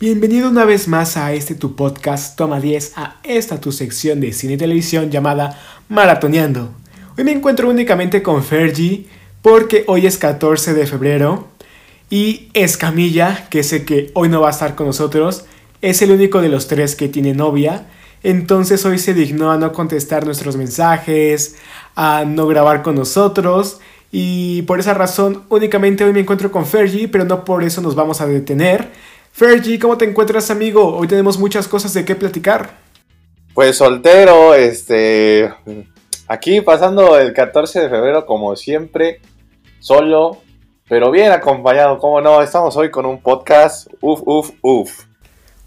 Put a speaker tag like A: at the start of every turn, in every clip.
A: Bienvenido una vez más a este tu podcast Toma 10, a esta tu sección de cine y televisión llamada Maratoneando. Hoy me encuentro únicamente con Fergie porque hoy es 14 de febrero y Escamilla, que sé que hoy no va a estar con nosotros, es el único de los tres que tiene novia. Entonces hoy se dignó a no contestar nuestros mensajes, a no grabar con nosotros y por esa razón únicamente hoy me encuentro con Fergie, pero no por eso nos vamos a detener. Fergie, ¿cómo te encuentras, amigo? Hoy tenemos muchas cosas de qué platicar.
B: Pues soltero, este. Aquí pasando el 14 de febrero, como siempre, solo, pero bien acompañado, ¿cómo no? Estamos hoy con un podcast, uf, uf, uf.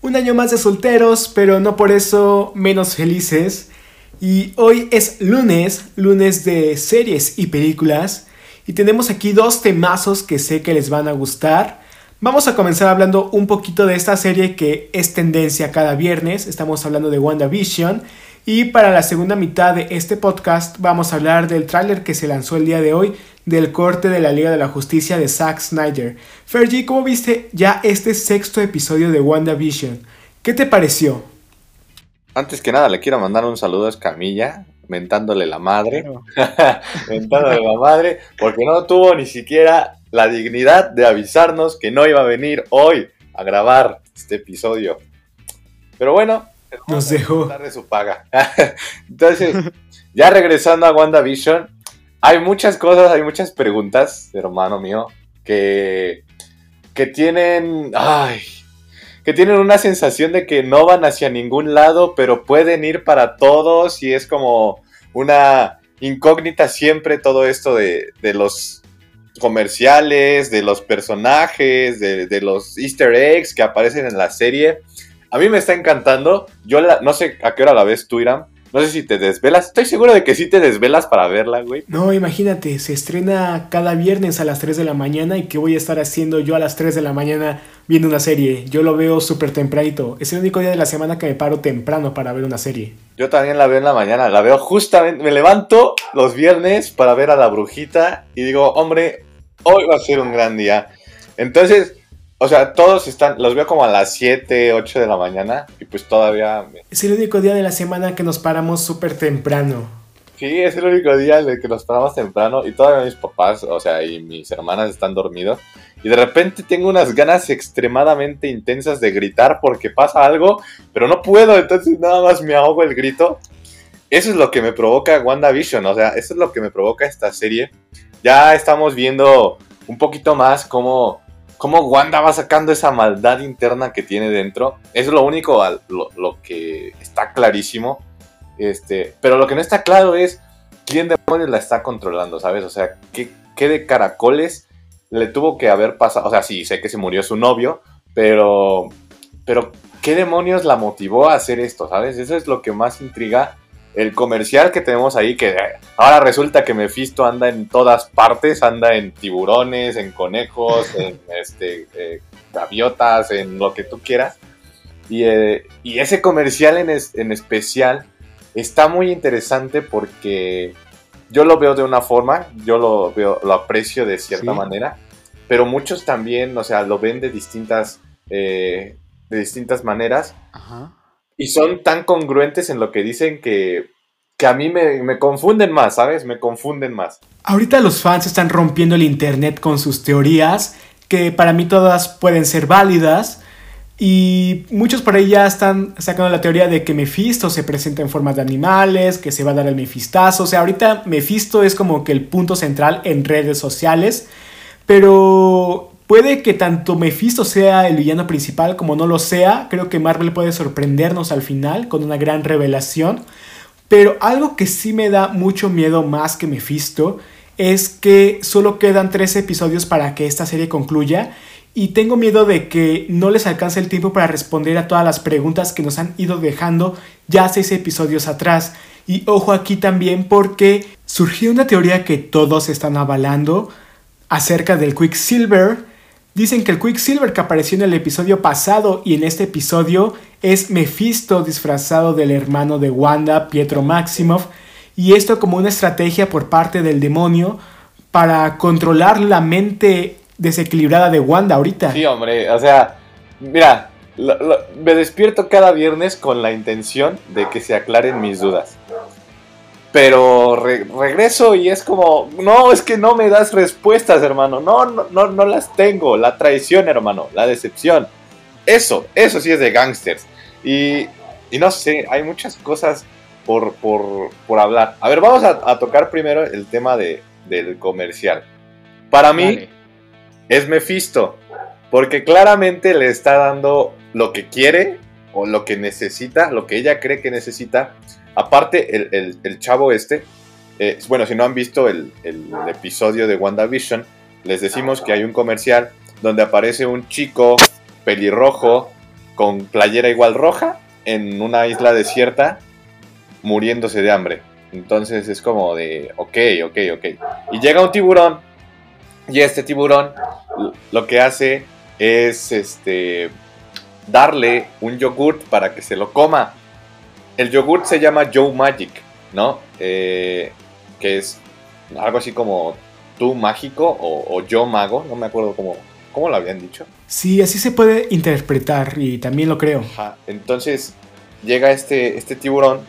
A: Un año más de solteros, pero no por eso menos felices. Y hoy es lunes, lunes de series y películas. Y tenemos aquí dos temazos que sé que les van a gustar. Vamos a comenzar hablando un poquito de esta serie que es tendencia cada viernes. Estamos hablando de WandaVision. Y para la segunda mitad de este podcast vamos a hablar del tráiler que se lanzó el día de hoy del corte de la Liga de la Justicia de Zack Snyder. Fergie, ¿cómo viste ya este sexto episodio de WandaVision? ¿Qué te pareció?
B: Antes que nada le quiero mandar un saludo a Escamilla, mentándole la madre. mentándole la madre, porque no tuvo ni siquiera la dignidad de avisarnos que no iba a venir hoy a grabar este episodio. Pero bueno,
A: nos dejó
B: de su paga. Entonces, ya regresando a WandaVision, hay muchas cosas, hay muchas preguntas, hermano mío, que que tienen, ay, que tienen una sensación de que no van hacia ningún lado, pero pueden ir para todos y es como una incógnita siempre todo esto de, de los comerciales, de los personajes, de, los easter eggs que aparecen en la serie. A mí me está encantando. Yo no sé a qué hora la ves tú, Iram. No sé si te desvelas. Estoy seguro de que sí te desvelas para verla, güey.
A: No, imagínate, se estrena cada viernes a las 3 de la mañana y qué voy a estar haciendo yo a las 3 de la mañana viendo una serie. Yo lo veo súper tempranito. Es el único día de la semana que me paro temprano para ver una serie.
B: Yo también la veo en la mañana. La veo justamente. Me levanto los viernes para ver a la brujita y digo, hombre, hoy va a ser un gran día. Entonces, o sea, todos están, los veo como a las 7, 8 de la mañana y pues todavía...
A: Es el único día de la semana que nos paramos súper temprano.
B: Sí, es el único día en el que nos paramos temprano y todavía mis papás, o sea, y mis hermanas están dormidos. Y de repente tengo unas ganas extremadamente intensas de gritar porque pasa algo, pero no puedo, entonces nada más me ahogo el grito. Eso es lo que me provoca WandaVision, o sea, eso es lo que me provoca esta serie ya estamos viendo un poquito más cómo, cómo Wanda va sacando esa maldad interna que tiene dentro. Es lo único, lo, que está clarísimo. Este, pero lo que no está claro es quién demonios la está controlando, ¿sabes? O sea, ¿qué, qué de caracoles le tuvo que haber pasado? O sea, sí, sé que se murió su novio, pero, pero ¿qué demonios la motivó a hacer esto, ¿sabes? Eso es lo que más intriga el comercial que tenemos ahí, que ahora resulta que Mephisto anda en todas partes, anda en tiburones, en conejos, en este, eh, gaviotas, en lo que tú quieras. Y, eh, ese comercial en, en, especial está muy interesante porque yo lo veo de una forma, yo lo veo, lo aprecio de cierta manera, pero muchos también, o sea, lo ven de distintas, eh, de distintas maneras. Ajá y son tan congruentes en lo que dicen que, que a mí me, confunden más, ¿sabes? Me confunden más.
A: Ahorita los fans están rompiendo el internet con sus teorías, que para mí todas pueden ser válidas. Y muchos por ahí ya están sacando la teoría de que Mephisto se presenta en forma de animales, que se va a dar el Mefistazo. O sea, ahorita Mephisto es como que el punto central en redes sociales. Pero Puede que tanto Mephisto sea el villano principal como no lo sea. Creo que Marvel puede sorprendernos al final con una gran revelación. Pero algo que sí me da mucho miedo más que Mephisto es que solo quedan tres episodios para que esta serie concluya. Y tengo miedo de que no les alcance el tiempo para responder a todas las preguntas que nos han ido dejando ya seis episodios atrás. Y ojo aquí también porque surgió una teoría que todos están avalando acerca del Quicksilver Dicen que el Quicksilver que apareció en el episodio pasado y en este episodio es Mephisto disfrazado del hermano de Wanda, Pietro Maximoff, y esto como una estrategia por parte del demonio para controlar la mente desequilibrada de Wanda ahorita.
B: Sí, hombre, o sea, mira, me despierto cada viernes con la intención de que se aclaren mis dudas. Pero regreso y es como, no, es que no me das respuestas, hermano. No, no, no, no las tengo. La traición, hermano. La decepción. Eso, eso sí es de gangsters. Y, y no sé, hay muchas cosas por, por, hablar. A ver, vamos a, tocar primero el tema de, del comercial. Para mí es Mephisto, porque claramente le está dando lo que quiere o lo que necesita, lo que ella cree que necesita. Aparte, el, chavo este, eh, bueno, si no han visto el, el episodio de WandaVision, les decimos que hay un comercial donde aparece un chico pelirrojo con playera igual roja en una isla desierta muriéndose de hambre. Entonces es como de, ok, ok, ok. Y llega un tiburón y este tiburón lo que hace es este darle un yogurt para que se lo coma. El yogurt se llama Joe Magic, ¿no? Eh, que es algo así como tú mágico o, yo mago, no me acuerdo cómo, cómo lo habían dicho.
A: Sí, así se puede interpretar y también lo creo.
B: Entonces llega este, este tiburón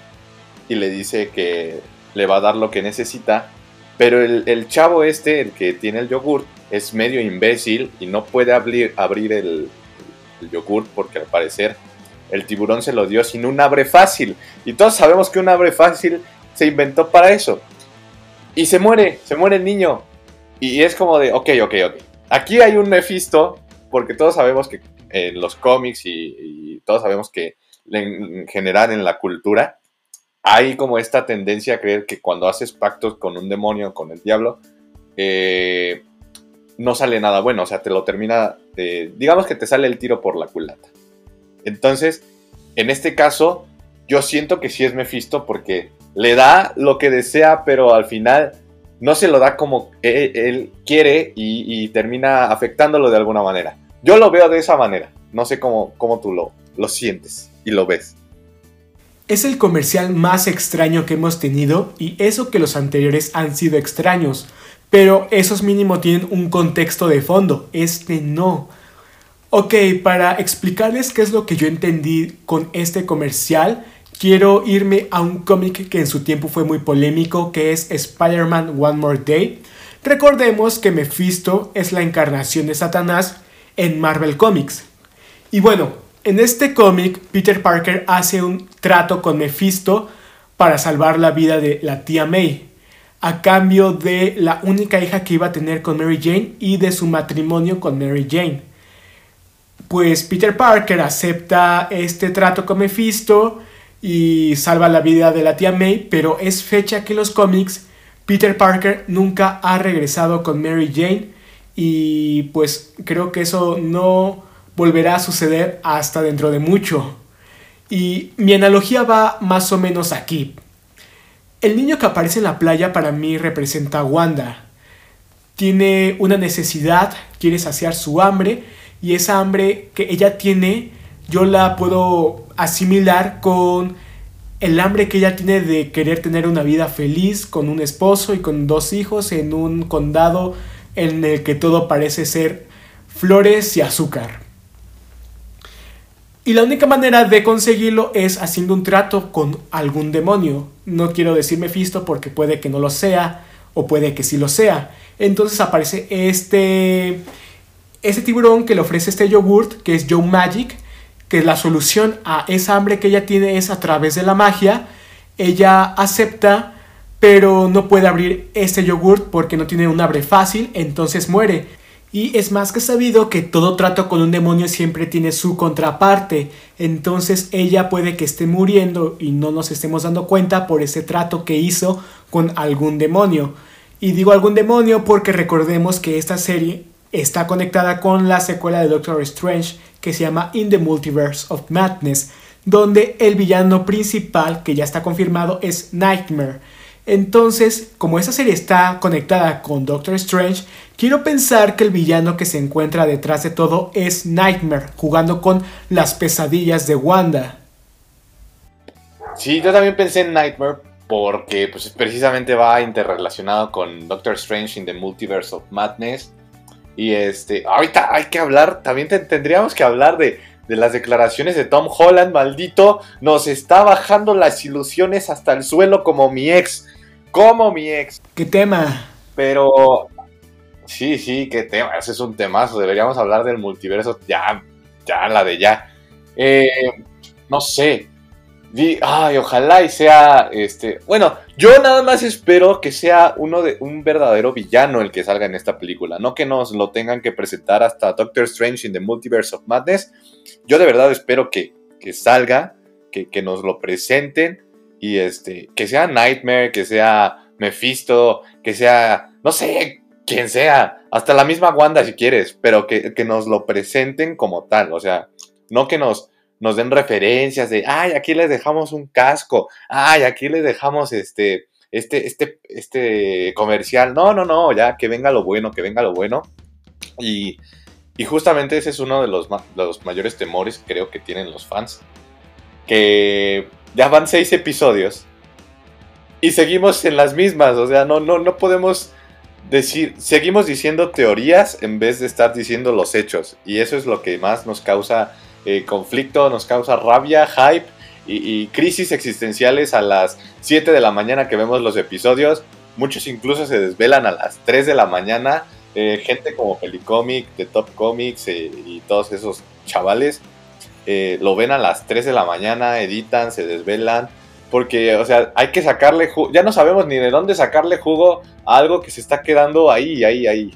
B: y le dice que le va a dar lo que necesita, pero el, chavo este, el que tiene el yogurt, es medio imbécil y no puede abrir, abrir el, el yogurt porque al parecer el tiburón se lo dio sin un abre fácil. Y todos sabemos que un abre fácil se inventó para eso. Y se muere, se muere el niño. Y es como de, ok, ok, ok. Aquí hay un Mephisto, porque todos sabemos que en los cómics y, todos sabemos que en general en la cultura hay como esta tendencia a creer que cuando haces pactos con un demonio, con el diablo, eh, no sale nada bueno, o sea, te lo termina, digamos que te sale el tiro por la culata. Entonces, en este caso, yo siento que sí es Mephisto porque le da lo que desea, pero al final no se lo da como él, quiere y, termina afectándolo de alguna manera. Yo lo veo de esa manera, no sé cómo, cómo tú lo, lo sientes y lo ves.
A: Es el comercial más extraño que hemos tenido y eso que los anteriores han sido extraños, pero esos mínimo tienen un contexto de fondo, este no. Ok, para explicarles qué es lo que yo entendí con este comercial, quiero irme a un cómic que en su tiempo fue muy polémico, que es Spider-Man One More Day. Recordemos que Mephisto es la encarnación de Satanás en Marvel Comics. Y bueno, en este cómic, Peter Parker hace un trato con Mephisto para salvar la vida de la tía May, a cambio de la única hija que iba a tener con Mary Jane y de su matrimonio con Mary Jane. Pues Peter Parker acepta este trato con Mephisto y salva la vida de la tía May, pero es fecha que en los cómics Peter Parker nunca ha regresado con Mary Jane y pues creo que eso no volverá a suceder hasta dentro de mucho. Y mi analogía va más o menos aquí. El niño que aparece en la playa para mí representa a Wanda. Tiene una necesidad, quiere saciar su hambre y esa hambre que ella tiene yo la puedo asimilar con el hambre que ella tiene de querer tener una vida feliz con un esposo y con dos hijos en un condado en el que todo parece ser flores y azúcar. Y la única manera de conseguirlo es haciendo un trato con algún demonio. No quiero decir Mephisto porque puede que no lo sea o puede que sí lo sea. Entonces aparece este, este tiburón que le ofrece este yogurt que es Joe Magic, que la solución a esa hambre que ella tiene es a través de la magia. Ella acepta pero no puede abrir este yogurt porque no tiene un abre fácil, entonces muere. Y es más que sabido que todo trato con un demonio siempre tiene su contraparte. Entonces ella puede que esté muriendo y no nos estemos dando cuenta por ese trato que hizo con algún demonio. Y digo algún demonio porque recordemos que esta serie está conectada con la secuela de Doctor Strange que se llama In the Multiverse of Madness, donde el villano principal que ya está confirmado es Nightmare. Entonces, como esa serie está conectada con Doctor Strange, quiero pensar que el villano que se encuentra detrás de todo es Nightmare, jugando con las pesadillas de Wanda.
B: Sí, yo también pensé en Nightmare porque pues, precisamente va interrelacionado con Doctor Strange in the Multiverse of Madness. Y este, ahorita hay que hablar, también tendríamos que hablar de, de las declaraciones de Tom Holland, maldito, nos está bajando las ilusiones hasta el suelo como mi ex. Como mi ex.
A: ¿Qué tema?
B: Pero sí, sí, qué tema. Ese es un temazo. Deberíamos hablar del multiverso ya, ya, la de ya. Eh, no sé. Ay, ojalá y sea este. Bueno, yo nada más espero que sea uno de un verdadero villano el que salga en esta película. No que nos lo tengan que presentar hasta Doctor Strange in the Multiverse of Madness. Yo de verdad espero que, que salga, que, que, nos lo presenten. Y este. Que sea Nightmare, que sea Mephisto, que sea. No sé, quien sea. Hasta la misma Wanda si quieres. Pero que, que nos lo presenten como tal. O sea, no que nos nos den referencias de, ay, aquí les dejamos un casco, ay, aquí les dejamos este, este, este, este comercial. No, no, no, ya que venga lo bueno, que venga lo bueno. Y, y justamente ese es uno de los, los mayores temores, creo, que tienen los fans. Que ya van seis episodios y seguimos en las mismas, o sea, no, no, no podemos decir, seguimos diciendo teorías en vez de estar diciendo los hechos. Y eso es lo que más nos causa eh, conflicto, nos causa rabia, hype y, crisis existenciales a las 7 de la mañana que vemos los episodios. Muchos incluso se desvelan a las 3 de la mañana. Eh, gente como Pelicomic, de Top Comics eh, y todos esos chavales lo ven a las 3 de la mañana, editan, se desvelan. Porque, o sea, hay que sacarle jugo. Ya no sabemos ni de dónde sacarle jugo a algo que se está quedando ahí, ahí, ahí.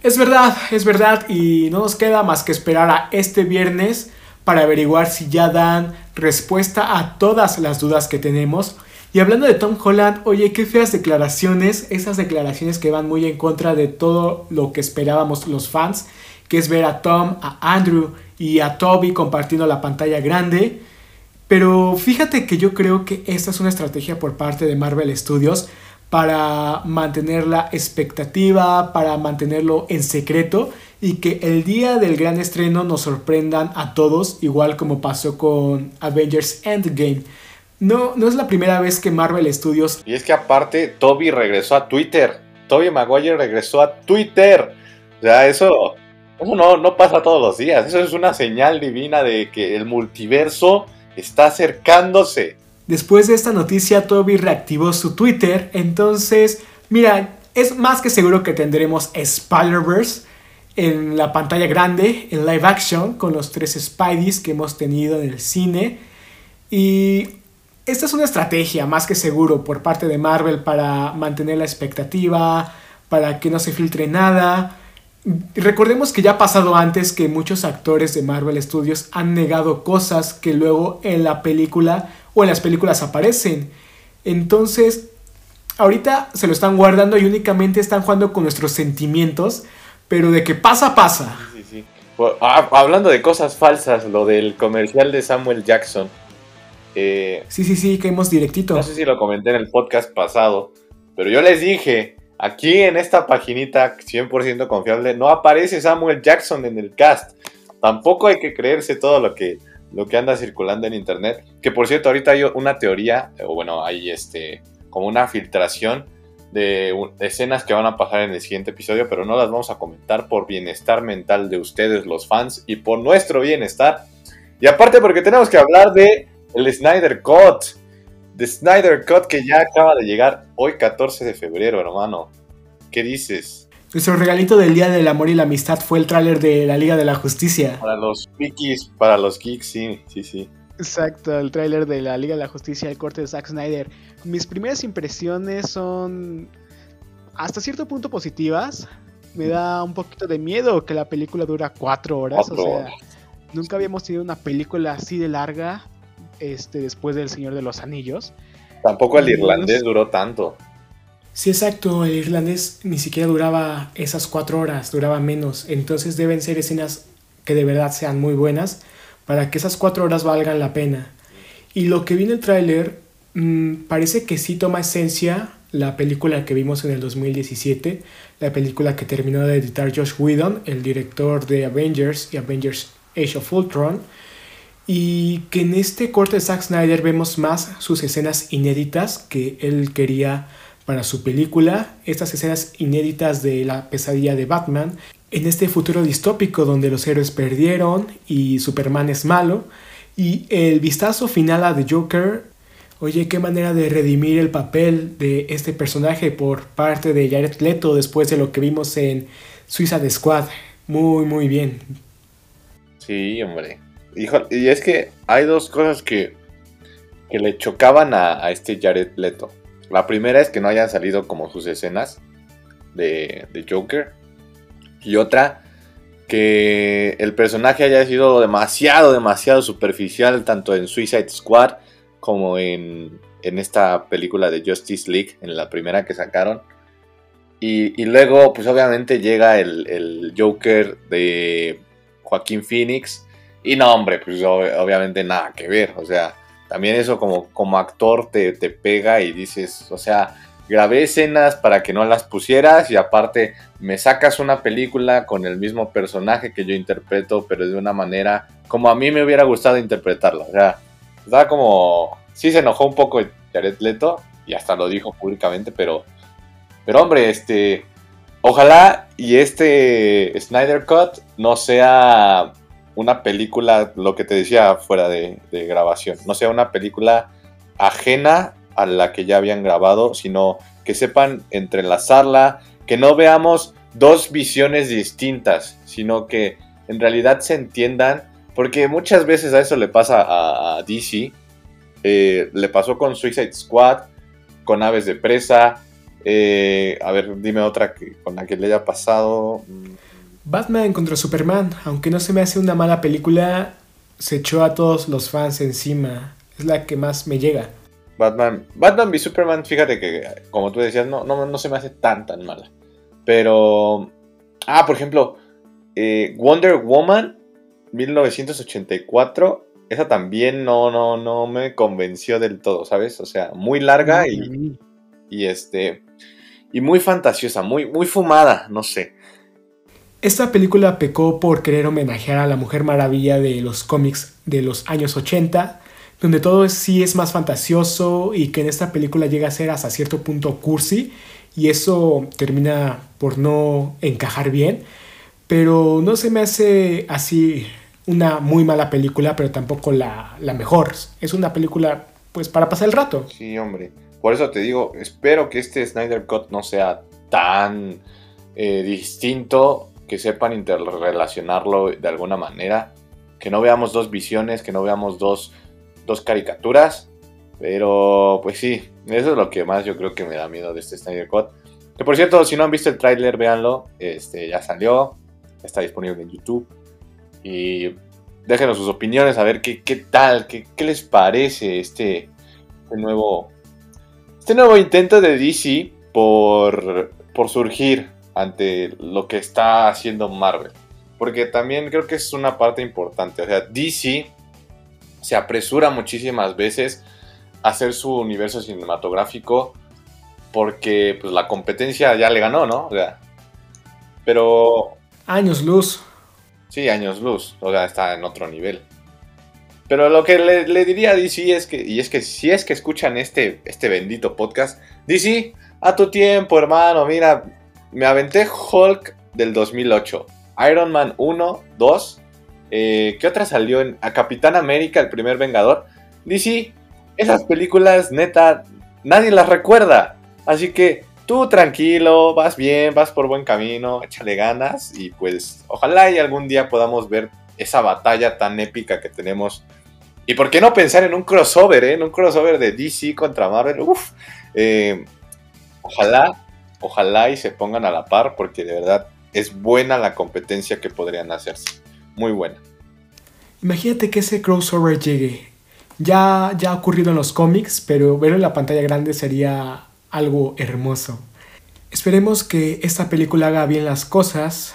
A: Es verdad, es verdad y no nos queda más que esperar a este viernes para averiguar si ya dan respuesta a todas las dudas que tenemos. Y hablando de Tom Holland, oye, qué feas declaraciones, esas declaraciones que van muy en contra de todo lo que esperábamos los fans, que es ver a Tom, a Andrew y a Toby compartiendo la pantalla grande. Pero fíjate que yo creo que esta es una estrategia por parte de Marvel Studios para mantener la expectativa, para mantenerlo en secreto y que el día del gran estreno nos sorprendan a todos, igual como pasó con Avengers Endgame. No, no es la primera vez que Marvel Studios...
B: Y es que aparte, Toby regresó a Twitter. Toby Maguire regresó a Twitter. O sea, eso, eso no, no pasa todos los días. Eso es una señal divina de que el multiverso está acercándose.
A: Después de esta noticia, Toby reactivó su Twitter. Entonces, mira, es más que seguro que tendremos Spider-Verse en la pantalla grande, en live action, con los tres Spideys que hemos tenido en el cine. Y esta es una estrategia más que seguro por parte de Marvel para mantener la expectativa, para que no se filtre nada. Recordemos que ya ha pasado antes que muchos actores de Marvel Studios han negado cosas que luego en la película o en las películas aparecen. Entonces, ahorita se lo están guardando y únicamente están jugando con nuestros sentimientos, pero de que pasa, pasa.
B: Sí, sí, ah, hablando de cosas falsas, lo del comercial de Samuel Jackson.
A: Eh, sí, sí, sí, caímos directito.
B: No sé si lo comenté en el podcast pasado, pero yo les dije, aquí en esta paginita 100% confiable, no aparece Samuel Jackson en el cast. Tampoco hay que creerse todo lo que lo que anda circulando en internet. Que por cierto, ahorita hay una teoría, o bueno, hay este, como una filtración de, escenas que van a pasar en el siguiente episodio, pero no las vamos a comentar por bienestar mental de ustedes, los fans, y por nuestro bienestar. Y aparte, porque tenemos que hablar de el Snyder Cut. De Snyder Cut que ya acaba de llegar hoy, 14 de febrero, hermano. ¿Qué dices?
A: Nuestro regalito del Día del Amor y la Amistad fue el tráiler de la Liga de la Justicia.
B: Para los wikis, para los geeks, sí, sí, sí.
A: Exacto, el tráiler de la Liga de la Justicia, el corte de Zack Snyder. Mis primeras impresiones son hasta cierto punto positivas. Me da un poquito de miedo que la película dura cuatro horas. o sea, nunca habíamos tenido una película así de larga este, después del Señor de los Anillos.
B: Tampoco el irlandés duró tanto.
A: Sí, exacto, el irlandés ni siquiera duraba esas cuatro horas, duraba menos. Entonces deben ser escenas que de verdad sean muy buenas para que esas cuatro horas valgan la pena. Y lo que vi el tráiler mm, parece que sí toma esencia la película que vimos en el 2017, la película que terminó de editar Josh Whedon, el director de Avengers y Avengers Age of Ultron, y que en este corte de Zack Snyder vemos más sus escenas inéditas que él quería para su película, estas escenas inéditas de la pesadilla de Batman, en este futuro distópico donde los héroes perdieron y Superman es malo. Y el vistazo final a The Joker, oye, qué manera de redimir el papel de este personaje por parte de Jared Leto después de lo que vimos en Suicide Squad. Muy, muy bien.
B: Sí, hombre. y es que hay dos cosas que, que le chocaban a, a, este Jared Leto. La primera es que no hayan salido como sus escenas de, de Joker. Y otra, que el personaje haya sido demasiado, demasiado superficial, tanto en Suicide Squad como en, en esta película de Justice League, en la primera que sacaron. Y, luego, pues obviamente llega el, Joker de Joaquín Phoenix. Y no, hombre, pues obviamente nada que ver. O sea, también eso como, como actor te, te pega y dices, o sea, grabé escenas para que no las pusieras y aparte me sacas una película con el mismo personaje que yo interpreto, pero de una manera como a mí me hubiera gustado interpretarlo. O sea, estaba como... Sí se enojó un poco Jared Leto y hasta lo dijo públicamente, pero... Pero hombre, este... Ojalá y este Snyder Cut no sea una película, lo que te decía fuera de, grabación, no sea una película ajena a la que ya habían grabado, sino que sepan entrelazarla, que no veamos dos visiones distintas, sino que en realidad se entiendan, porque muchas veces a eso le pasa a, DC, eh, le pasó con Suicide Squad, con Aves de Presa, eh, a ver, dime otra que, con la que le haya pasado.
A: Batman contra Superman, aunque no se me hace una mala película, se echó a todos los fans encima. Es la que más me llega.
B: Batman, Batman v Superman, fíjate que, como tú decías, no, no, no se me hace tan, tan mala. Pero, ah, por ejemplo, eh, Wonder Woman 1984, esa también no, no, no me convenció del todo, ¿sabes? O sea, muy larga y, y este, y muy fantasiosa, muy, muy fumada, no sé.
A: Esta película pecó por querer homenajear a la Mujer Maravilla de los cómics de los años 80 donde todo sí es más fantasioso y que en esta película llega a ser hasta cierto punto cursi y eso termina por no encajar bien, pero no se me hace así una muy mala película, pero tampoco la, mejor. Es una película pues para pasar el rato.
B: Sí, hombre. Por eso te digo, espero que este Snyder Cut no sea tan eh, distinto, que sepan interrelacionarlo de alguna manera, que no veamos dos visiones, que no veamos dos dos caricaturas. Pero pues sí, eso es lo que más yo creo que me da miedo de este Snyder Cut. Que por cierto, si no han visto el tráiler, véanlo. Este, ya salió. Está disponible en YouTube. Y déjenos sus opiniones, a ver qué, qué tal, qué, qué, les parece este, este, nuevo. Este nuevo intento de DC por, por surgir ante lo que está haciendo Marvel. Porque también creo que es una parte importante. O sea, DC se apresura muchísimas veces a hacer su universo cinematográfico porque pues, la competencia ya le ganó, ¿no? O sea, pero...
A: Años luz.
B: Sí, años luz, o sea, está en otro nivel. Pero lo que le, diría a DC es que, y es que si es que escuchan este, este bendito podcast, DC, a tu tiempo, hermano, mira, me aventé Hulk del 2008, Iron Man 1, 2, eh, ¿Qué otra salió? En, a Capitán América, el primer Vengador. DC, esas películas, neta, nadie las recuerda. Así que tú tranquilo, vas bien, vas por buen camino, échale ganas y pues ojalá y algún día podamos ver esa batalla tan épica que tenemos. Y por qué no pensar en un crossover, ¿eh? En un crossover de DC contra Marvel. Uf, eh, ojalá, ojalá y se pongan a la par porque de verdad es buena la competencia que podrían hacerse muy buena.
A: Imagínate que ese crossover llegue. Ya, ya ha ocurrido en los cómics, pero verlo en la pantalla grande sería algo hermoso. Esperemos que esta película haga bien las cosas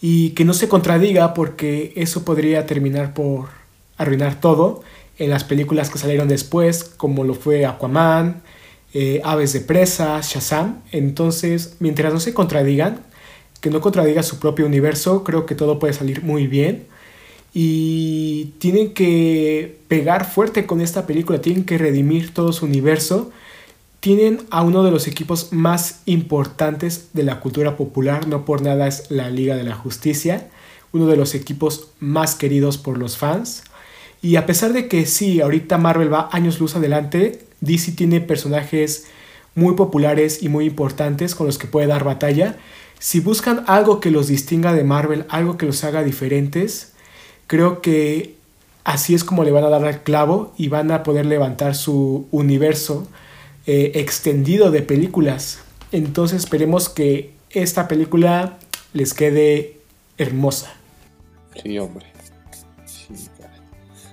A: y que no se contradiga porque eso podría terminar por arruinar todo en las películas que salieron después, como lo fue Aquaman, eh, Aves de Presa, Shazam. Entonces, mientras no se contradigan, que no contradiga su propio universo, creo que todo puede salir muy bien. Y tienen que pegar fuerte con esta película, tienen que redimir todo su universo. tienen a uno de los equipos más importantes de la cultura popular, no por nada es la Liga de la Justicia, uno de los equipos más queridos por los fans. Y a pesar de que sí, ahorita Marvel va años luz adelante, DC tiene personajes muy populares y muy importantes con los que puede dar batalla. Si buscan algo que los distinga de Marvel, algo que los haga diferentes, creo que así es como le van a dar al clavo y van a poder levantar su universo eh, extendido de películas. Entonces esperemos que esta película les quede hermosa.
B: Sí, hombre.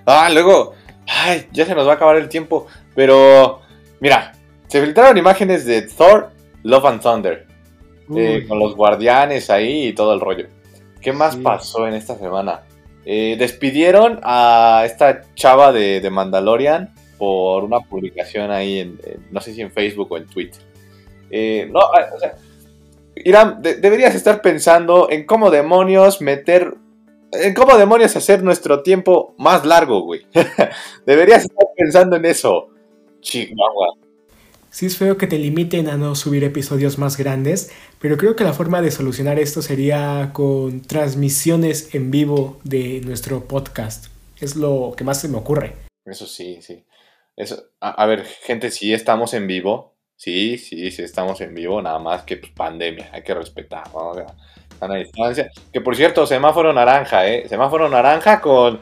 B: Ah, luego. Ay, ya se nos va a acabar el tiempo. Pero, mira, se filtraron imágenes de Thor, Love and Thunder. Eh, con los guardianes ahí y todo el rollo. ¿Qué más pasó en esta semana? Eh, despidieron a esta chava de, de Mandalorian por una publicación ahí en, no sé si en Facebook o en Twitter. Eh, no, o sea, Irán, deberías estar pensando en cómo demonios meter, en cómo demonios hacer nuestro tiempo más largo, güey. deberías estar pensando en eso, Chihuahua.
A: Sí es feo que te limiten a no subir episodios más grandes, pero creo que la forma de solucionar esto sería con transmisiones en vivo de nuestro podcast. Es lo que más se me ocurre.
B: Eso sí, sí. Eso, a, ver, gente, sí estamos en vivo. Sí, sí, sí estamos en vivo, nada más que pues, pandemia, hay que respetar, a, distancia. Que por cierto, semáforo naranja, ¿eh? Semáforo naranja con,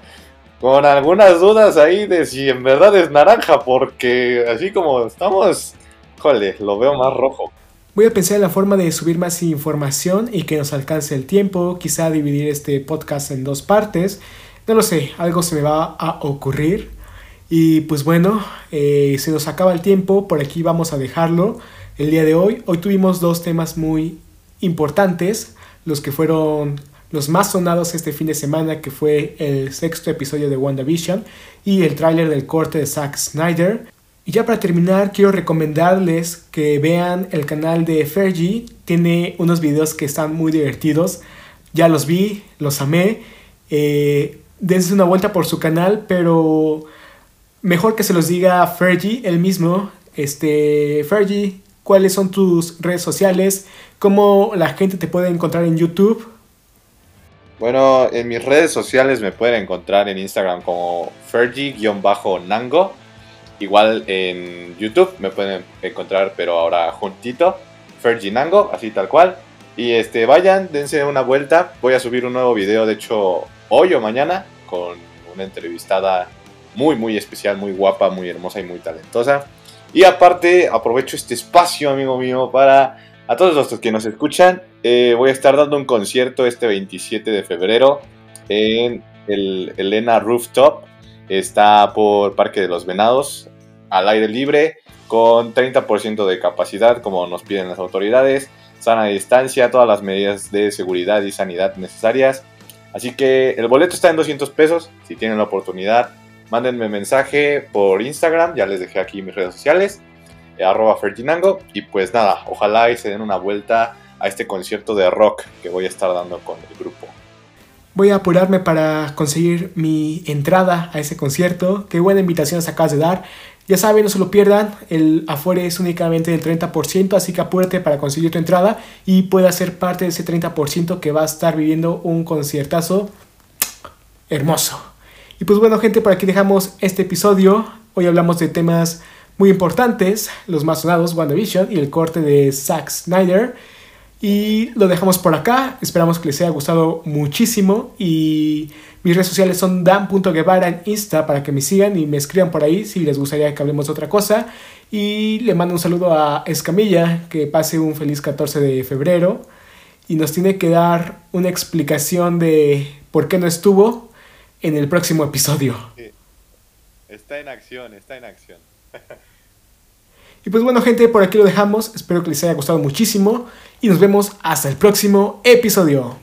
B: con algunas dudas ahí de si en verdad es naranja, porque así como estamos, jole, lo veo más rojo.
A: Voy a pensar en la forma de subir más información y que nos alcance el tiempo, quizá dividir este podcast en dos partes. No lo sé, algo se me va a ocurrir. Y pues bueno, eh, se nos acaba el tiempo, por aquí vamos a dejarlo el día de hoy. Hoy tuvimos dos temas muy importantes, los que fueron los más sonados este fin de semana, que fue el sexto episodio de WandaVision y el tráiler del corte de Zack Snyder. Y ya para terminar, quiero recomendarles que vean el canal de Fergie. Tiene unos videos que están muy divertidos. Ya los vi, los amé. Eh, dense una vuelta por su canal, pero mejor que se los diga Fergie, el mismo. Este, Fergie, ¿cuáles son tus redes sociales? ¿Cómo la gente te puede encontrar en YouTube?
B: Bueno, en mis redes sociales me pueden encontrar en Instagram como Fergie-Nango. Igual en YouTube me pueden encontrar, pero ahora juntito, Fergie Nango, así tal cual. Y este, vayan, dense una vuelta. Voy a subir un nuevo video, de hecho, hoy o mañana, con una entrevistada muy, muy especial, muy guapa, muy hermosa y muy talentosa. Y aparte, aprovecho este espacio, amigo mío, para a todos los que nos escuchan. Eh, voy a estar dando un concierto este 27 de febrero en el Elena Rooftop. Está por Parque de los Venados, al aire libre, con 30% de capacidad, como nos piden las autoridades. Sana distancia, todas las medidas de seguridad y sanidad necesarias. Así que el boleto está en 200 pesos. Si tienen la oportunidad, mándenme mensaje por Instagram, ya les dejé aquí mis redes sociales, arroba Fertinango, y pues nada, ojalá y se den una vuelta a este concierto de rock que voy a estar dando con el grupo.
A: Voy a apurarme para conseguir mi entrada a ese concierto. Qué buena invitación se acabas de dar. Ya saben, no se lo pierdan. El afuera es únicamente del 30%, así que apúrate para conseguir tu entrada y puedas ser parte de ese 30% que va a estar viviendo un conciertazo hermoso. Y pues bueno, gente, por aquí dejamos este episodio. Hoy hablamos de temas muy importantes, los más sonados, WandaVision y el corte de Zack Snyder. Y lo dejamos por acá. Esperamos que les haya gustado muchísimo. Y mis redes sociales son dan.guevara en Insta para que me sigan y me escriban por ahí si les gustaría que hablemos de otra cosa. Y le mando un saludo a Escamilla, que pase un feliz 14 de febrero. Y nos tiene que dar una explicación de por qué no estuvo en el próximo episodio.
B: Está en acción, está en acción.
A: y pues bueno gente, por aquí lo dejamos. Espero que les haya gustado muchísimo y nos vemos hasta el próximo episodio.